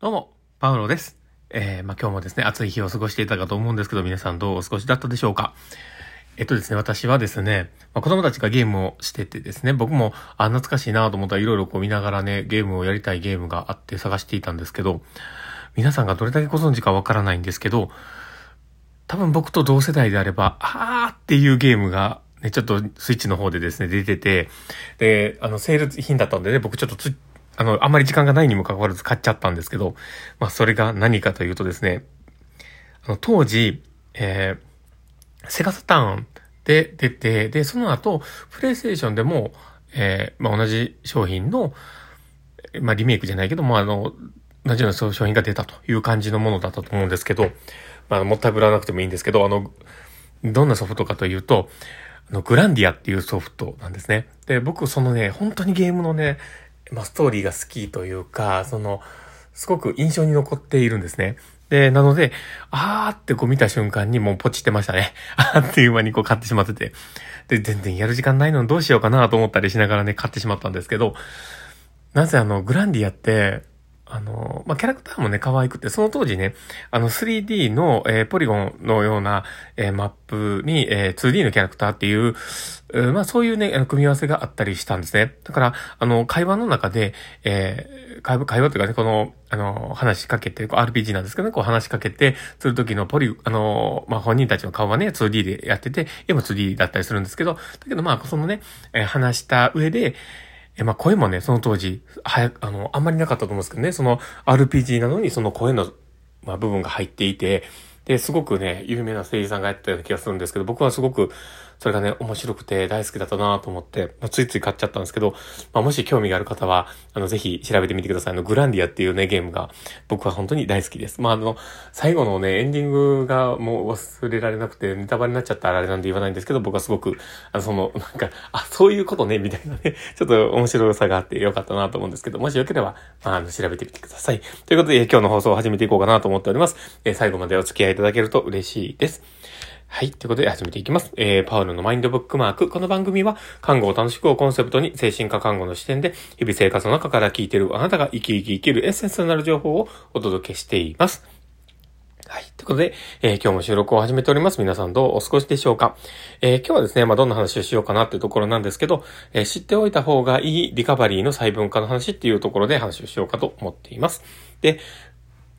どうも、パウロです。えー、まあ、今日もですね、暑い日を過ごしていたかと思うんですけど、皆さんどうお過ごしだったでしょうかえっとですね、私はですね、まあ、子供たちがゲームをしててですね、僕も、あ、懐かしいなと思ったらいろいろこう見ながらね、ゲームをやりたいゲームがあって探していたんですけど、皆さんがどれだけご存知かわからないんですけど、多分僕と同世代であれば、あーっていうゲームが、ね、ちょっとスイッチの方でですね、出てて、で、あの、セール品だったんでね、僕ちょっとつあの、あんまり時間がないにもかかわらず買っちゃったんですけど、まあ、それが何かというとですね、あの、当時、えー、セガサターンで出て、で、その後、プレイステーションでも、えー、まあ、同じ商品の、まあ、リメイクじゃないけども、あの、同じような商品が出たという感じのものだったと思うんですけど、まあ、もったいぶらなくてもいいんですけど、あの、どんなソフトかというと、あの、グランディアっていうソフトなんですね。で、僕、そのね、本当にゲームのね、まあ、ストーリーが好きというか、その、すごく印象に残っているんですね。で、なので、あーってこう見た瞬間にもうポチってましたね。あーっていう間にこう買ってしまってて。で、全然やる時間ないのにどうしようかなと思ったりしながらね、買ってしまったんですけど、なぜあの、グランディアって、あの、まあ、キャラクターもね、可愛くて、その当時ね、あの 3D の、えー、ポリゴンのような、えー、マップに、えー、2D のキャラクターっていう、えー、まあ、そういうね、あの、組み合わせがあったりしたんですね。だから、あの、会話の中で、えー、会話、会話というかね、この、あの、話しかけて、RPG なんですけどね、こう話しかけて、するときのポリ、あの、まあ、本人たちの顔はね、2D でやってて、絵も 2D だったりするんですけど、だけどまあ、そのね、えー、話した上で、え、まあ声もね、その当時、はや、あの、あんまりなかったと思うんですけどね、その RPG なのにその声の、まあ部分が入っていて、で、すごくね、有名な声優さんがやってたような気がするんですけど、僕はすごく、それがね、面白くて大好きだったなと思って、まあ、ついつい買っちゃったんですけど、まあ、もし興味がある方は、あの、ぜひ調べてみてください。あの、グランディアっていうね、ゲームが、僕は本当に大好きです。まあ、あの、最後のね、エンディングがもう忘れられなくて、ネタバレになっちゃったらあれなんで言わないんですけど、僕はすごく、あの、その、なんか、あ、そういうことね、みたいなね、ちょっと面白さがあってよかったなと思うんですけど、もしよければ、まあ、あの、調べてみてください。ということで、今日の放送を始めていこうかなと思っております。えー、最後までお付き合いいただけると嬉しいです。はい。ということで始めていきます。えー、パウルのマインドブックマーク。この番組は、看護を楽しくをコンセプトに、精神科看護の視点で、日々生活の中から聞いているあなたが生き生き生きるエッセンスとなる情報をお届けしています。はい。ということで、えー、今日も収録を始めております。皆さんどうお過ごしでしょうか？えー、今日はですね、まあ、どんな話をしようかなっていうところなんですけど、えー、知っておいた方がいいリカバリーの細分化の話っていうところで話をしようかと思っています。で、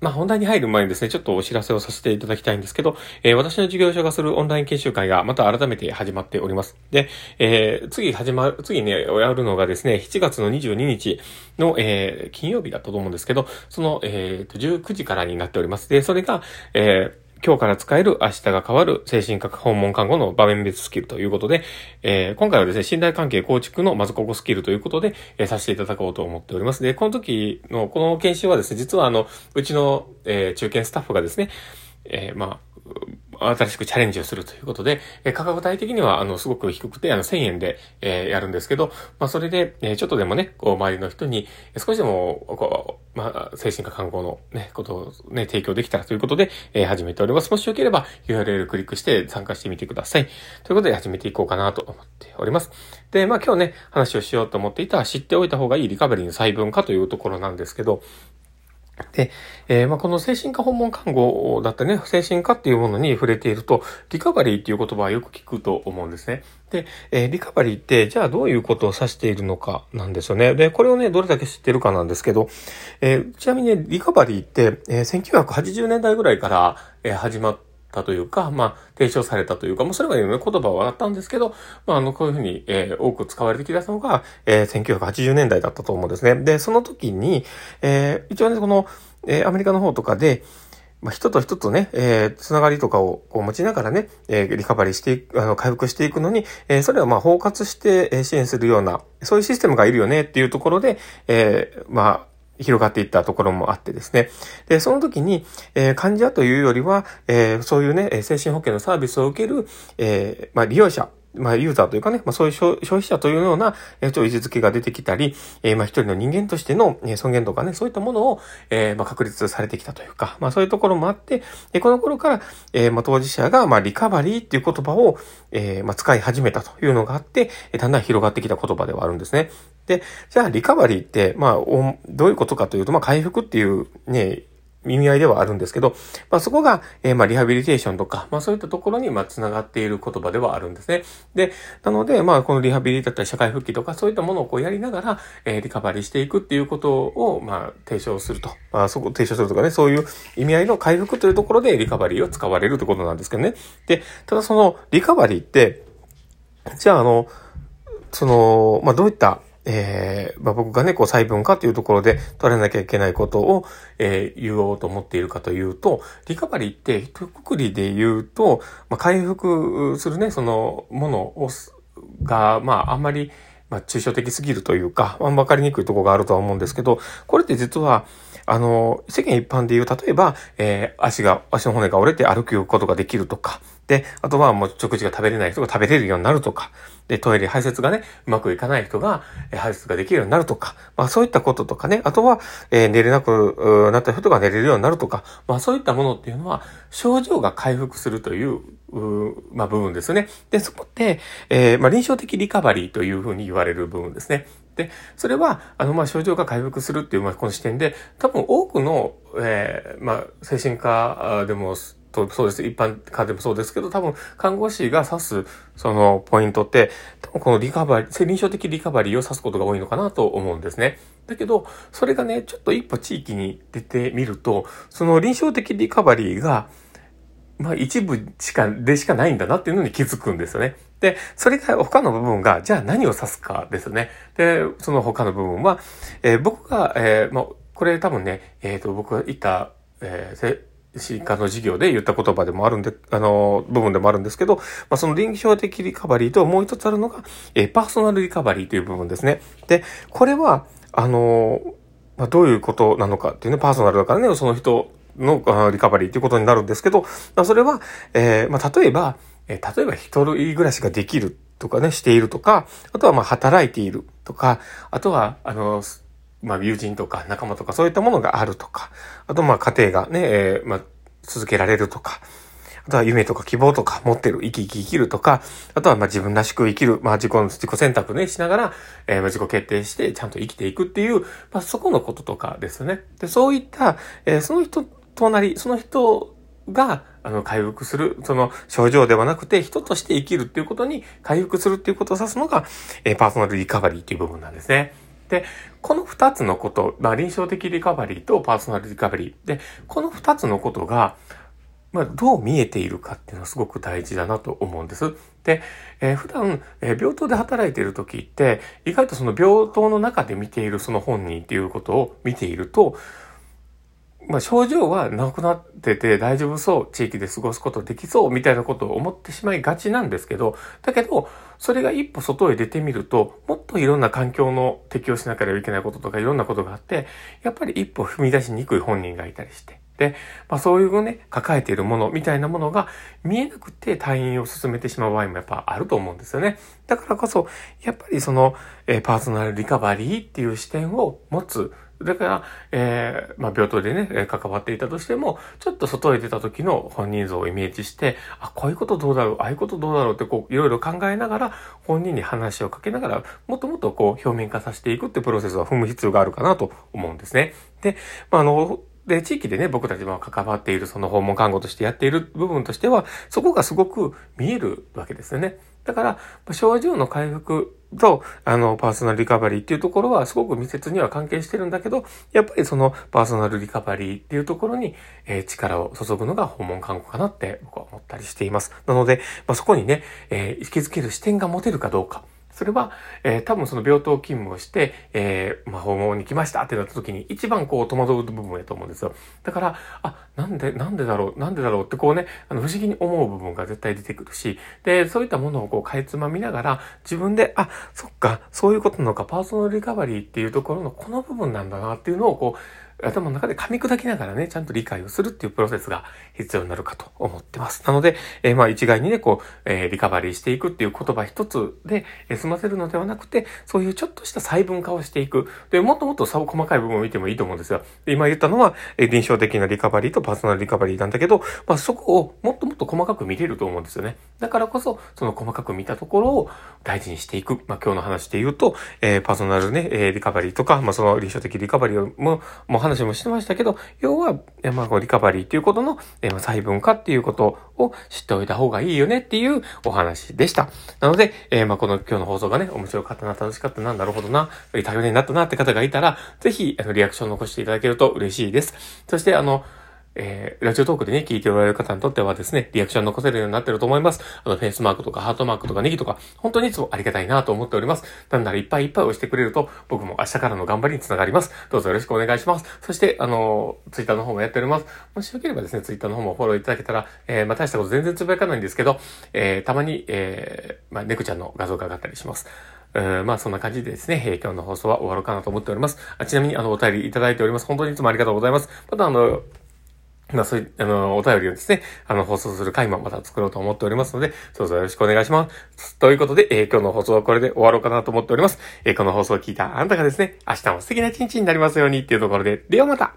まあ、本題に入る前にですね、ちょっとお知らせをさせていただきたいんですけど、えー、私の事業所がするオンライン研修会がまた改めて始まっております。で、えー、次始まる、次ね、やるのがですね、7月の22日の、えー、金曜日だったと思うんですけど、その、えー、19時からになっております。で、それが、えー、今日から使える明日が変わる精神科訪問看護の場面別スキルということで、えー、今回はですね、信頼関係構築のまずここスキルということで、えー、させていただこうと思っております。で、この時の、この研修はですね、実はあの、うちの、えー、中堅スタッフがですね、えー、まあ、新しくチャレンジをするということで、え価格帯的には、あの、すごく低くて、あの、1000円で、えー、やるんですけど、まあ、それで、えー、ちょっとでもね、こう、周りの人に、少しでも、こ、まあ、精神科観光のね、ことをね、提供できたらということで、えー、始めております。もしよければ、URL クリックして参加してみてください。ということで、始めていこうかなと思っております。で、まあ、今日ね、話をしようと思っていた、知っておいた方がいいリカバリーの細分化というところなんですけど、で、えー、まあ、この精神科訪問看護だったね、精神科っていうものに触れていると、リカバリーっていう言葉はよく聞くと思うんですね。で、えー、リカバリーって、じゃあどういうことを指しているのかなんですよね。で、これをね、どれだけ知ってるかなんですけど、えー、ちなみにね、リカバリーって、え1980年代ぐらいから、え始まってたというか、まあ、提唱されたというか、もうそれまでの、言葉はあったんですけど、まあ、あの、こういうふうに、えー、多く使われてきたのが、えー、1980年代だったと思うんですね。で、その時に、えー、一応ね、この、えー、アメリカの方とかで、まあ、人と人とね、えー、つながりとかをこう持ちながらね、えー、リカバリーしていく、あの、回復していくのに、えー、それはまあ包括して支援するような、そういうシステムがいるよねっていうところで、えー、まあ、広がっていったところもあってですね。で、その時に、えー、患者というよりは、えー、そういうね、精神保健のサービスを受ける、えー、まあ、利用者、まあ、ユーザーというかね、まあ、そういう消費者というような、えー、ちょ位置づけが出てきたり、えー、まあ、一人の人間としての、え、尊厳とかね、そういったものを、えー、まあ、確立されてきたというか、まあ、そういうところもあって、えー、この頃から、えー、まあ、当事者が、まあ、リカバリーっていう言葉を、えー、まあ、使い始めたというのがあって、だんだん広がってきた言葉ではあるんですね。で、じゃあリカバリーって、まあ、どういうことかというと、まあ、回復っていうね、意味合いではあるんですけど、まあそこが、えー、まあリハビリテーションとか、まあそういったところに、まあ繋がっている言葉ではあるんですね。で、なので、まあこのリハビリだったり社会復帰とか、そういったものをこうやりながら、えー、リカバリーしていくっていうことを、まあ提唱すると。まあそこ、提唱するとかね、そういう意味合いの回復というところでリカバリーを使われるということなんですけどね。で、ただそのリカバリーって、じゃああの、その、まあどういったえー、まあ、僕がね、こう細分化というところで取らなきゃいけないことを、えー、言おうと思っているかというと、リカバリーって一括りで言うと、まあ、回復するね、そのものを、が、まあ、あんまり、まあ、抽象的すぎるというか、まあ、かりにくいところがあるとは思うんですけど、これって実は、あの、世間一般で言う、例えば、えー、足が、足の骨が折れて歩くことができるとか、で、あとはもう食事が食べれない人が食べれるようになるとか、で、トイレ、排泄がね、うまくいかない人が、え排泄ができるようになるとか、まあそういったこととかね、あとは、え、寝れなくなった人が寝れるようになるとか、まあそういったものっていうのは、症状が回復するという、うまあ部分ですね。で、そこって、えー、まあ臨床的リカバリーというふうに言われる部分ですね。で、それは、あの、まあ、症状が回復するっていう、まあ、この視点で、多分多くの、えー、まあ、精神科でも、とそうです。一般科でもそうですけど、多分、看護師が指す、その、ポイントって、多分このリカバリー、臨床的リカバリーを指すことが多いのかなと思うんですね。だけど、それがね、ちょっと一歩地域に出てみると、その臨床的リカバリーが、まあ一部しか、でしかないんだなっていうのに気づくんですよね。で、それが他の部分が、じゃあ何を指すかですね。で、その他の部分は、えー、僕が、えー、まあ、これ多分ね、えっ、ー、と、僕が言った、えー、進化の授業で言った言葉でもあるんで、あの、部分でもあるんですけど、まあ、その臨床的リカバリーともう一つあるのが、えー、パーソナルリカバリーという部分ですね。で、これは、あの、まあ、どういうことなのかっていうね、パーソナルだからね、その人のリカバリーということになるんですけど、まあ、それは、えー、まあ、例えば、えー、例えば一人暮らしができるとかね、しているとか、あとはまあ働いているとか、あとは、あの、まあ友人とか仲間とかそういったものがあるとか、あとまあ家庭がね、えー、まあ続けられるとか、あとは夢とか希望とか持ってる、生き生き生きるとか、あとはまあ自分らしく生きる、まあ自己の、自己選択ね、しながら、えー、自己決定してちゃんと生きていくっていう、まあそこのこととかですね。で、そういった、えー、その人隣、その人が、あの、回復する、その症状ではなくて、人として生きるっていうことに回復するっていうことを指すのが、えー、パーソナルリカバリーっていう部分なんですね。で、この二つのこと、まあ、臨床的リカバリーとパーソナルリカバリー。で、この二つのことが、まあ、どう見えているかっていうのはすごく大事だなと思うんです。で、えー、普段、えー、病棟で働いている時って、意外とその病棟の中で見ているその本人っていうことを見ていると、まあ、症状はなくなってて大丈夫そう、地域で過ごすことできそうみたいなことを思ってしまいがちなんですけど、だけど、それが一歩外へ出てみると、もっといろんな環境の適応しなければいけないこととかいろんなことがあって、やっぱり一歩踏み出しにくい本人がいたりして。で、まあ、そういうね、抱えているものみたいなものが見えなくて退院を進めてしまう場合もやっぱあると思うんですよね。だからこそ、やっぱりその、えー、パーソナルリカバリーっていう視点を持つだから、えー、まあ、病棟でね、関わっていたとしても、ちょっと外へ出た時の本人像をイメージして、あ、こういうことどうだろう、ああいうことどうだろうって、こう、いろいろ考えながら、本人に話をかけながら、もっともっとこう、表面化させていくってプロセスは踏む必要があるかなと思うんですね。で、まあ、あの、で、地域でね、僕たちも関わっているその訪問看護としてやっている部分としては、そこがすごく見えるわけですよね。だから、症状の回復と、あの、パーソナルリカバリーっていうところはすごく密接には関係してるんだけど、やっぱりそのパーソナルリカバリーっていうところに、えー、力を注ぐのが訪問看護かなって僕は思ったりしています。なので、まあ、そこにね、えー、引き付ける視点が持てるかどうか。それは、えー、多分その病棟勤務をして、えー、まあ、訪問に来ましたってなった時に一番こう戸惑う部分やと思うんですよ。だから、あ、なんで、なんでだろう、なんでだろうってこうね、あの、不思議に思う部分が絶対出てくるし、で、そういったものをこう、かいつまみながら、自分で、あ、そっか、そういうことなのか、パーソナルリカバリーっていうところのこの部分なんだなっていうのをこう、頭の中で噛み砕きながらね、ちゃんと理解をするっていうプロセスが必要になるかと思ってます。なので、えー、まあ一概にね、こう、えー、リカバリーしていくっていう言葉一つで、え、済ませるのではなくて、そういうちょっとした細分化をしていく。で、もっともっと細かい部分を見てもいいと思うんですよ。今言ったのは、えー、臨床的なリカバリーとパーソナルリカバリーなんだけど、まあそこをもっともっと細かく見れると思うんですよね。だからこそ、その細かく見たところを大事にしていく。まあ今日の話で言うと、えー、パーソナルね、えー、リカバリーとか、まあその臨床的リカバリーも、もう話もしてましたけど、要は、まあリカバリーということの、えー、細分化っていうことを知っておいた方がいいよねっていうお話でした。なので、えー、まあこの今日の放送がね、面白かったな、楽しかったな、なるほどな、頼りになったなって方がいたら、ぜひ、あの、リアクション残していただけると嬉しいです。そして、あの、えー、ラジオトークでね、聞いておられる方にとってはですね、リアクション残せるようになってると思います。あの、フェイスマークとかハートマークとかネギとか、本当にいつもありがたいなと思っております。なんならいっぱいいっぱい押してくれると、僕も明日からの頑張りにつながります。どうぞよろしくお願いします。そして、あの、ツイッターの方もやっております。もしよければですね、ツイッターの方もフォローいただけたら、えー、まあ、大したこと全然つぶやかないんですけど、えー、たまに、えー、まあ、猫ちゃんの画像が上がったりします。うん、まあそんな感じでですね、えー、今日の放送は終わろうかなと思っております。あちなみにあのお便りいただいております。本当にいつもありがとうございます。またあの、まあそういう、あの、お便りをですね、あの、放送する回もまた作ろうと思っておりますので、どうぞよろしくお願いします。ということで、えー、今日の放送はこれで終わろうかなと思っております。えー、この放送を聞いたあなたがですね、明日も素敵な一日になりますようにっていうところで、ではまた